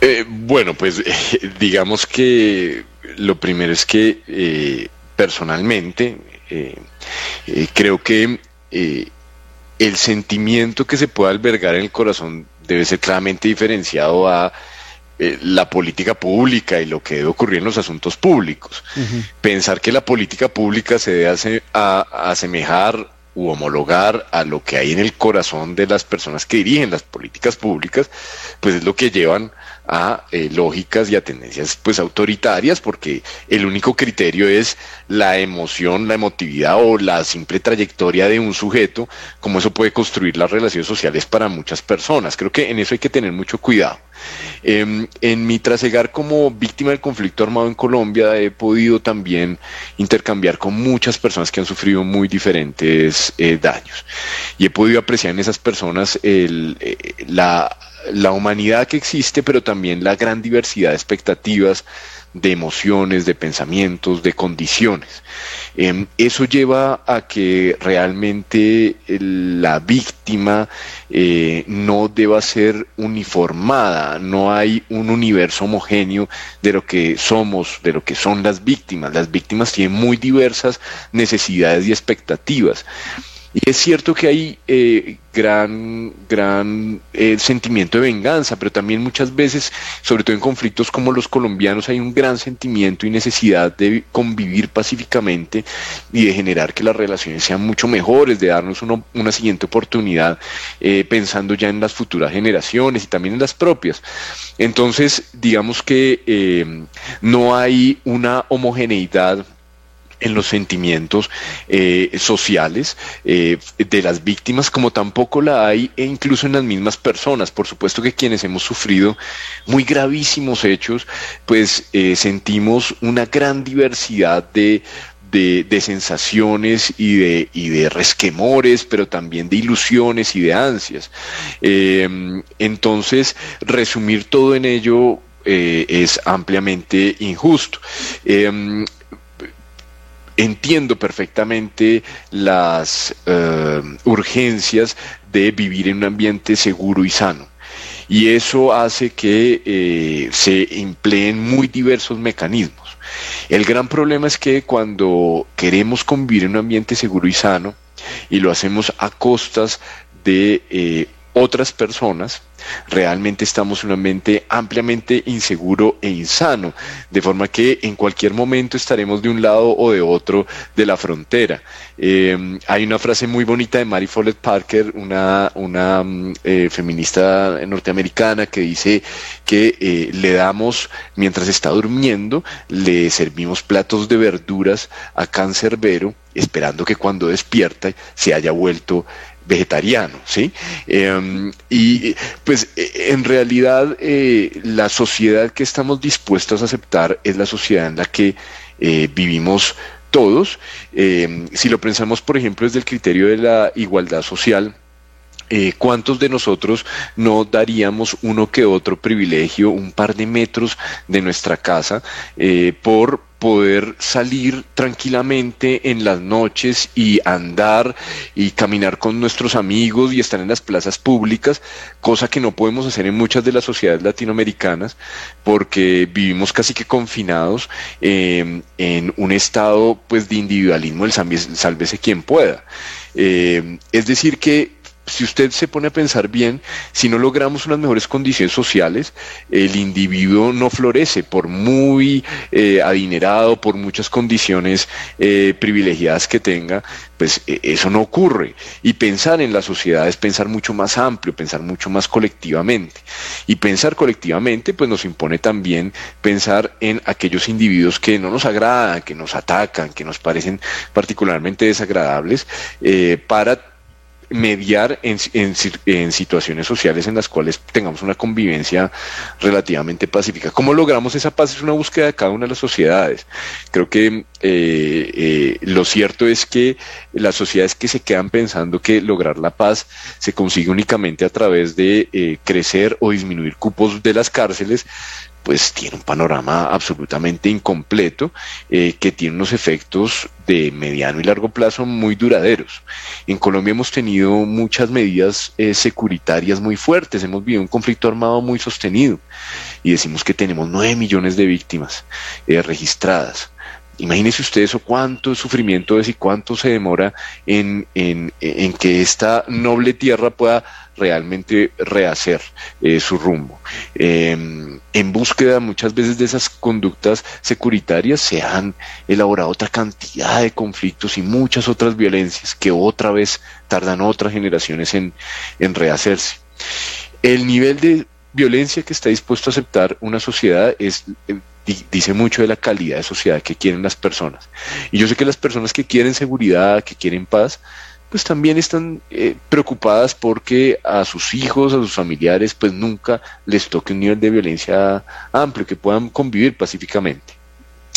S7: Eh, bueno, pues digamos que lo primero es que eh, personalmente eh, creo que el sentimiento que se puede albergar en el corazón debe ser claramente diferenciado a la política pública y lo que debe ocurrir en los asuntos públicos. Uh -huh. Pensar que la política pública se debe ase a, a asemejar u homologar a lo que hay en el corazón de las personas que dirigen las políticas públicas, pues es lo que llevan a eh, lógicas y a tendencias pues autoritarias porque el único criterio es la emoción, la emotividad o la simple trayectoria de un sujeto, como eso puede construir las relaciones sociales para muchas personas. Creo que en eso hay que tener mucho cuidado. Eh, en mi trasegar como víctima del conflicto armado en Colombia he podido también intercambiar con muchas personas que han sufrido muy diferentes eh, daños y he podido apreciar en esas personas eh, la la humanidad que existe, pero también la gran diversidad de expectativas, de emociones, de pensamientos, de condiciones. Eh, eso lleva a que realmente la víctima eh, no deba ser uniformada, no hay un universo homogéneo de lo que somos, de lo que son las víctimas. Las víctimas tienen muy diversas necesidades y expectativas. Y es cierto que hay eh, gran, gran eh, sentimiento de venganza, pero también muchas veces, sobre todo en conflictos como los colombianos, hay un gran sentimiento y necesidad de convivir pacíficamente y de generar que las relaciones sean mucho mejores, de darnos una siguiente oportunidad eh, pensando ya en las futuras generaciones y también en las propias. Entonces, digamos que eh, no hay una homogeneidad en los sentimientos eh, sociales eh, de las víctimas, como tampoco la hay e incluso en las mismas personas. Por supuesto que quienes hemos sufrido muy gravísimos hechos, pues eh, sentimos una gran diversidad de, de, sensaciones y de, y de resquemores, pero también de ilusiones y de ansias. Eh, entonces, resumir todo en ello es ampliamente injusto. Eh, entiendo perfectamente las uh, urgencias de vivir en un ambiente seguro y sano. Y eso hace que eh, se empleen muy diversos mecanismos. El gran problema es que cuando queremos convivir en un ambiente seguro y sano, y lo hacemos a costas de eh, otras personas, realmente estamos en un ambiente ampliamente inseguro e insano, de forma que en cualquier momento estaremos de un lado o de otro de la frontera. Eh, hay una frase muy bonita de Mary Follett Parker, una, una mm, eh, feminista norteamericana, que dice que eh, le damos, mientras está durmiendo, le servimos platos de verduras a cancerbero, esperando que cuando despierta se haya vuelto vegetariano, ¿sí? Em, y pues e, en realidad eh, la sociedad que estamos dispuestos a aceptar es la sociedad en la que eh, vivimos todos. Em, si lo pensamos, por ejemplo, desde el criterio de la igualdad social, eh, ¿cuántos de nosotros no daríamos uno que otro privilegio, un par de metros de nuestra casa, por poder salir tranquilamente en las noches y andar y caminar con nuestros amigos y estar en las plazas públicas, cosa que no podemos hacer en muchas de las sociedades latinoamericanas porque vivimos casi que confinados eh, en un estado pues de individualismo, el sálvese quien pueda. Eh, es decir que si usted se pone a pensar bien, si no logramos unas mejores condiciones sociales, el individuo no florece por muy eh, adinerado, por muchas condiciones eh, privilegiadas que tenga, pues e, eso no ocurre. Y pensar en la sociedad es pensar mucho más amplio, pensar mucho más colectivamente. Y pensar colectivamente, pues nos impone también pensar en aquellos individuos que no nos agradan, que nos atacan, que nos parecen particularmente desagradables, eh, para mediar en, en, situaciones sociales en las cuales tengamos una convivencia relativamente pacífica. ¿Cómo logramos esa paz? Es una búsqueda de cada una de las sociedades. Creo que eh, eh, lo cierto es que las sociedades que se quedan pensando que lograr la paz se consigue únicamente a través de eh, crecer o disminuir cupos de las cárceles, pues tiene un panorama absolutamente incompleto eh, que tiene unos efectos de mediano y largo plazo muy duraderos. En Colombia hemos tenido muchas medidas eh, securitarias muy fuertes, hemos vivido un conflicto armado muy sostenido y decimos que tenemos nueve millones de víctimas eh, registradas. Imagínense ustedes eso, cuánto sufrimiento es y cuánto se demora en, en que esta noble tierra pueda realmente rehacer eh, su rumbo. Em, en búsqueda muchas veces de esas conductas securitarias se han elaborado otra cantidad de conflictos y muchas otras violencias que otra vez tardan otras generaciones en, en rehacerse. El nivel de violencia que está dispuesto a aceptar una sociedad es eh, dice mucho de la calidad de sociedad que quieren las personas. Y yo sé que las personas que quieren seguridad, que quieren paz, pues también están eh, preocupadas porque a sus hijos, a sus familiares, pues nunca les toque un nivel de violencia amplio, que puedan convivir pacíficamente.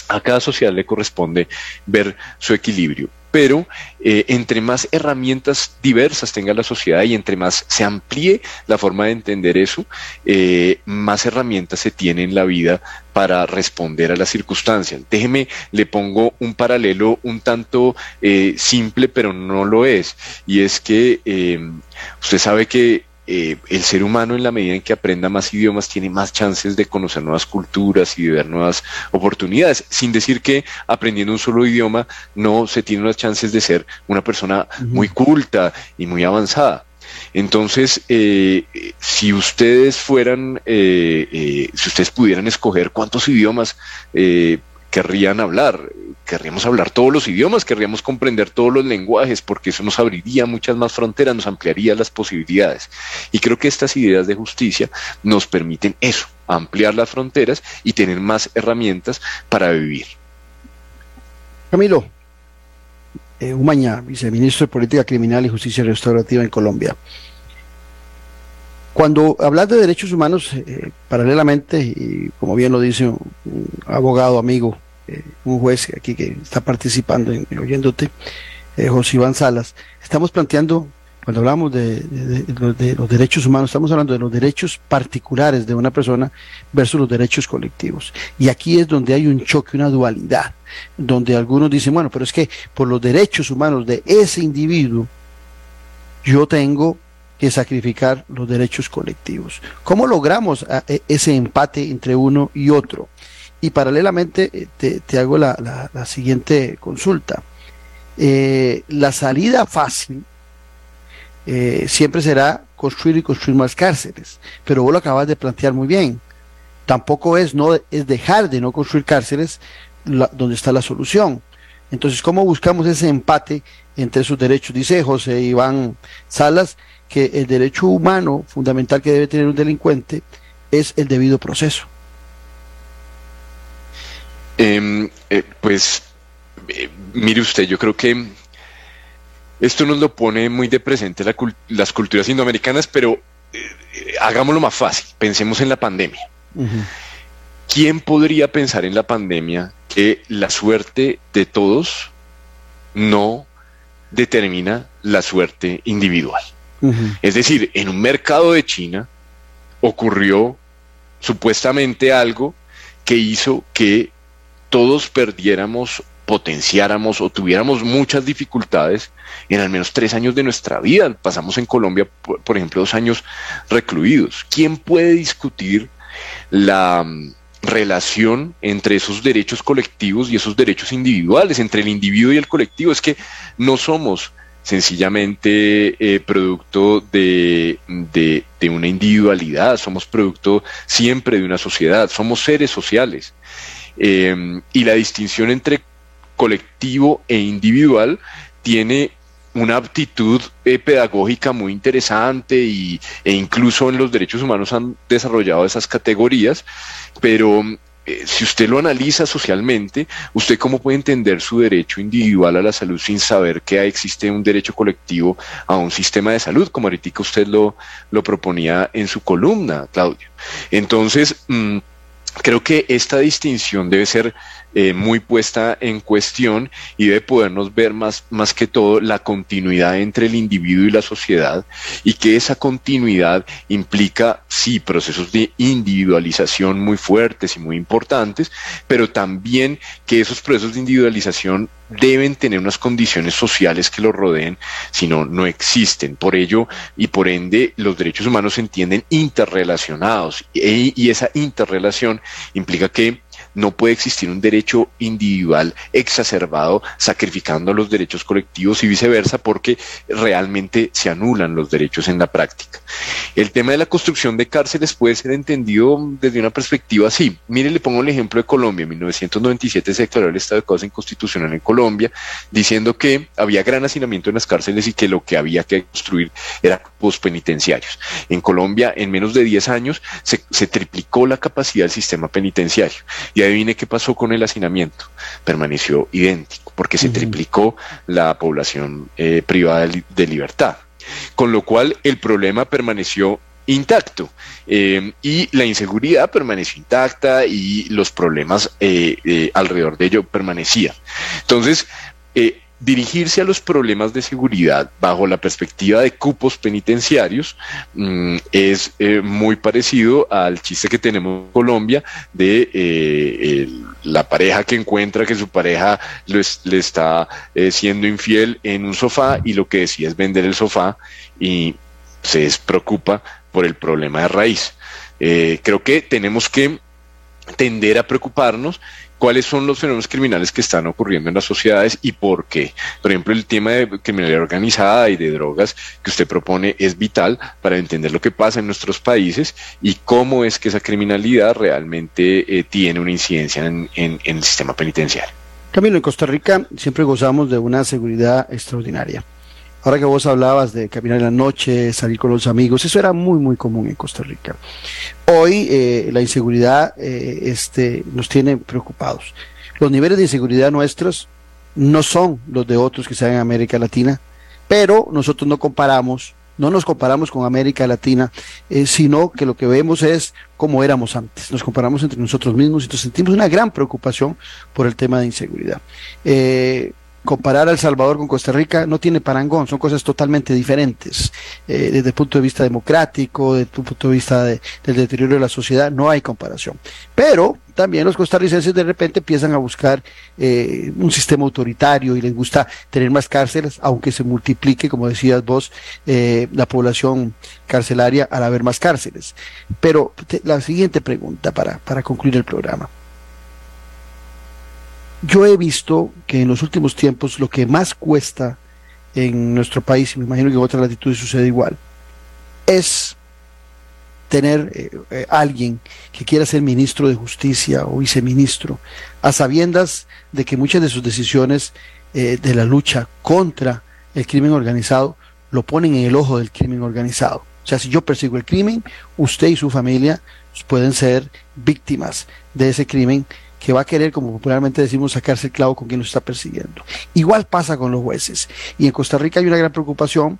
S7: A cada sociedad le corresponde ver su equilibrio pero eh, entre más herramientas diversas tenga la sociedad y entre más se amplíe la forma de entender eso, eh, más herramientas se tiene en la vida para responder a las circunstancias. Déjeme, le pongo un paralelo un tanto eh, simple, pero no lo es, y es que usted sabe que eh, el ser humano en la medida en que aprenda más idiomas tiene más chances de conocer nuevas culturas y de ver nuevas oportunidades, sin decir que aprendiendo un solo idioma no se tiene las chances de ser una persona muy culta y muy avanzada. Entonces, eh, si ustedes fueran, eh, si ustedes pudieran escoger cuántos idiomas querrían hablar. Querríamos hablar todos los idiomas, querríamos comprender todos los lenguajes, porque eso nos abriría muchas más fronteras, nos ampliaría las posibilidades. Y creo que estas ideas de justicia nos permiten eso, ampliar las fronteras y tener más herramientas para vivir.
S2: Camilo, eh, Umaña, viceministro de Política Criminal y Justicia Restaurativa en Colombia. Cuando hablas de derechos humanos, eh, paralelamente, y como bien lo dice un abogado amigo eh, un juez aquí que está participando en, oyéndote, eh, José Iván Salas, estamos planteando, cuando hablamos de, los derechos humanos, estamos hablando de los derechos particulares de una persona versus los derechos colectivos. Y aquí es donde hay un choque, una dualidad, donde algunos dicen, bueno, pero es que por los derechos humanos de ese individuo, yo tengo que sacrificar los derechos colectivos. ¿Cómo logramos e, ese empate entre uno y otro? Y paralelamente eh, te, hago la, siguiente consulta. Eh, la salida fácil eh, siempre será construir y construir más cárceles. Pero vos lo acabas de plantear muy bien. Tampoco es, no, es dejar de no construir cárceles donde está la solución. Entonces, ¿cómo buscamos ese empate entre sus derechos? Dice José Iván Salas que el derecho humano fundamental que debe tener un delincuente es el debido proceso.
S7: Em, eh, pues, eh, mire usted, yo creo que esto nos lo pone muy de presente las culturas indoamericanas, pero eh, hagámoslo más fácil, pensemos en la pandemia. ¿Quién podría pensar en la pandemia que la suerte de todos no determina la suerte individual? Es decir, en un mercado de China ocurrió supuestamente algo que hizo que todos perdiéramos, potenciáramos o tuviéramos muchas dificultades en al menos tres años de nuestra vida. Pasamos en Colombia, por, ejemplo, dos años recluidos. ¿Quién puede discutir la mm, relación entre esos derechos colectivos y esos derechos individuales, entre el individuo y el colectivo? Es que no somos sencillamente eh, producto de, una individualidad, somos producto siempre de una sociedad, somos seres sociales. Em, y la distinción entre colectivo e individual tiene una aptitud eh, pedagógica muy interesante y, e incluso en los derechos humanos han desarrollado esas categorías, pero eh, si usted lo analiza socialmente, ¿usted cómo puede entender su derecho individual a la salud sin saber que existe un derecho colectivo a un sistema de salud, como ahorita usted lo, lo proponía en su columna, Claudio? Entonces, mm, creo que esta distinción debe ser eh, muy puesta en cuestión y debe podernos ver más, más que todo la continuidad entre el individuo y la sociedad y que esa continuidad implica, sí, procesos de individualización muy fuertes y muy importantes, pero también que esos procesos de individualización deben tener unas condiciones sociales que los rodeen, si no, no existen. Por ello y por ende, los derechos humanos se entienden interrelacionados y esa interrelación implica que no puede existir un derecho individual exacerbado sacrificando los derechos colectivos y viceversa porque realmente se anulan los derechos en la práctica. El tema de la construcción de cárceles puede ser entendido desde una perspectiva así. Mire, le pongo el ejemplo de Colombia. En 1997 se declaró el estado de causa inconstitucional en Colombia, diciendo que había gran hacinamiento en las cárceles y que lo que había que construir era penitenciarios. En Colombia, en menos de 10 años, se, triplicó la capacidad del sistema penitenciario. Adivine qué pasó con el hacinamiento. Permaneció idéntico, porque se triplicó la población eh, privada de, libertad. Con lo cual el problema permaneció intacto eh, y la inseguridad permaneció intacta y los problemas eh, alrededor de ello permanecían. Entonces, dirigirse a los problemas de seguridad bajo la perspectiva de cupos penitenciarios mm, es eh, muy parecido al chiste que tenemos en Colombia de eh, la pareja que encuentra que su pareja le está eh, siendo infiel en un sofá y lo que decía es vender el sofá y se despreocupa por el problema de raíz. creo que tenemos que tender a preocuparnos cuáles son los fenómenos criminales que están ocurriendo en las sociedades y por qué. Por ejemplo, el tema de criminalidad organizada y de drogas que usted propone es vital para entender lo que pasa en nuestros países y cómo es que esa criminalidad realmente eh, tiene una incidencia en, en el sistema penitenciario.
S2: Camilo, en Costa Rica siempre gozamos de una seguridad extraordinaria. Ahora que vos hablabas de caminar en la noche, salir con los amigos, eso era muy, muy común en Costa Rica. Hoy eh, la inseguridad eh, este, nos tiene preocupados. Los niveles de inseguridad nuestros no son los de otros que se en América Latina, pero nosotros no comparamos, no nos comparamos con América Latina, eh, sino que lo que vemos es cómo éramos antes. Nos comparamos entre nosotros mismos y nos sentimos una gran preocupación por el tema de inseguridad comparar El Salvador con Costa Rica no tiene parangón, son cosas totalmente diferentes. Eh, desde el punto de vista democrático, desde el punto de vista del deterioro de la sociedad, no hay comparación. Pero también los costarricenses de repente empiezan a buscar eh, un sistema autoritario y les gusta tener más cárceles, aunque se multiplique, como decías vos, eh, la población carcelaria al haber más cárceles. Pero la siguiente pregunta para, para concluir el programa. Yo he visto que en los últimos tiempos lo que más cuesta en nuestro país, y me imagino que en otras latitudes sucede igual, es tener eh, eh, alguien que quiera ser ministro de justicia o viceministro, a sabiendas de que muchas de sus decisiones eh, de la lucha contra el crimen organizado lo ponen en el ojo del crimen organizado. O sea, si yo persigo el crimen, usted y su familia pueden ser víctimas de ese crimen que va a querer, como popularmente decimos, sacarse el clavo con quien lo está persiguiendo. Igual pasa con los jueces. Y en Costa Rica hay una gran preocupación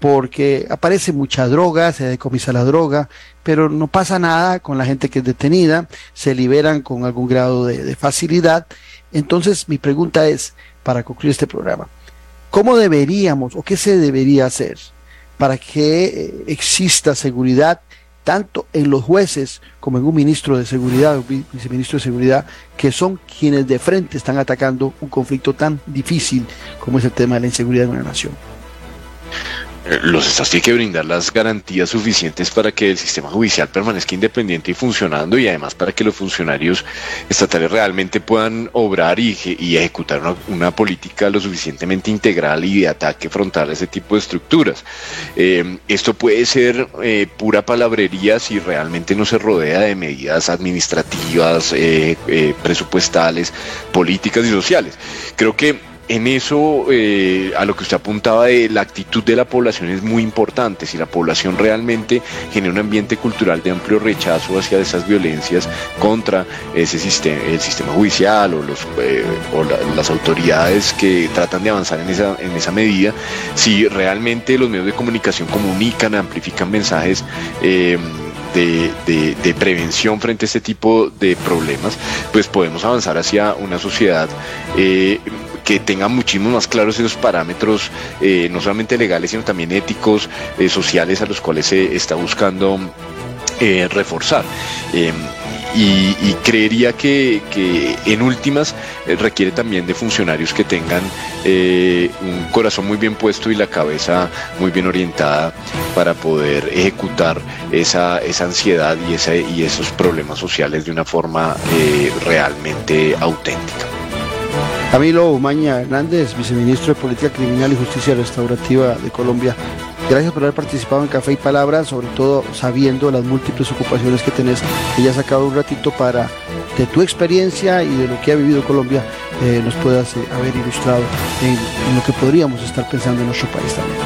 S2: porque aparece mucha droga, se decomisa la droga, pero no pasa nada con la gente que es detenida, se liberan con algún grado de, de facilidad. Entonces, mi pregunta es, para concluir este programa, ¿cómo deberíamos o qué se debería hacer para que eh, exista seguridad tanto en los jueces como en un ministro de seguridad, un viceministro de seguridad, que son quienes de frente están atacando un conflicto tan difícil como es el tema de la inseguridad en una nación.
S7: Eh, los estados tienen que brindar las garantías suficientes para que el sistema judicial permanezca independiente y funcionando y además para que los funcionarios estatales realmente puedan obrar y, ejecutar una, política lo suficientemente integral y de ataque frontal a ese tipo de estructuras. Eh, esto puede ser eh, pura palabrería si realmente no se rodea de medidas administrativas, presupuestales, políticas y sociales. Creo que en eso, eh, a lo que usted apuntaba de la actitud de la población es muy importante. Si la población realmente genera un ambiente cultural de amplio rechazo hacia esas violencias contra ese sistema, el sistema judicial o, eh, las autoridades que tratan de avanzar en esa, medida, si realmente los medios de comunicación comunican, amplifican mensajes, eh, de, prevención frente a este tipo de problemas, pues podemos avanzar hacia una sociedad que tenga muchísimo más claros esos parámetros, eh, no solamente legales, sino también éticos, eh, sociales, a los cuales se está buscando reforzar. Em, y, creería que, en últimas eh, requiere también de funcionarios que tengan eh, un corazón muy bien puesto y la cabeza muy bien orientada para poder ejecutar esa, esa ansiedad y, esos problemas sociales de una forma eh, realmente auténtica.
S2: Camilo Umaña Hernández, viceministro de Política Criminal y Justicia Restaurativa de Colombia. Gracias por haber participado en Café y Palabras, sobre todo sabiendo las múltiples ocupaciones que tenés. Y ya sacado un ratito para, de tu experiencia y de lo que ha vivido Colombia, eh, nos puedas eh, haber ilustrado en, lo que podríamos estar pensando en nuestro país también.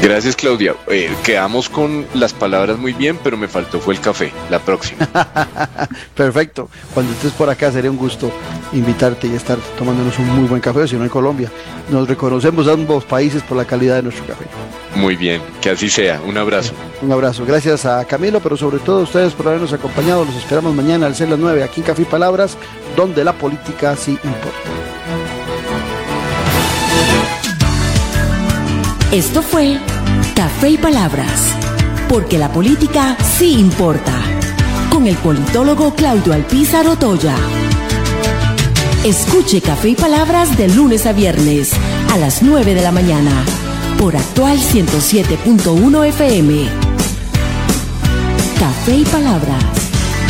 S7: Gracias Claudia. Eh, quedamos con las palabras muy bien, pero me faltó fue el café. La próxima.
S2: Perfecto. Cuando estés por acá sería un gusto invitarte y estar tomándonos un muy buen café, si no en Colombia. Nos reconocemos ambos países por la calidad de nuestro café.
S7: Muy bien, que así sea. Un abrazo.
S2: Un abrazo. Gracias a Camilo, pero sobre todo a ustedes por habernos acompañado. Los esperamos mañana al ser las 9 aquí en Café y Palabras, donde la política sí
S1: Esto fue Café y Palabras, porque la política sí importa, con el politólogo Claudio Alpizar Otoya. Escuche Café y Palabras de lunes a viernes a las 9 de la mañana por actual 107.1 FM. Café y Palabras.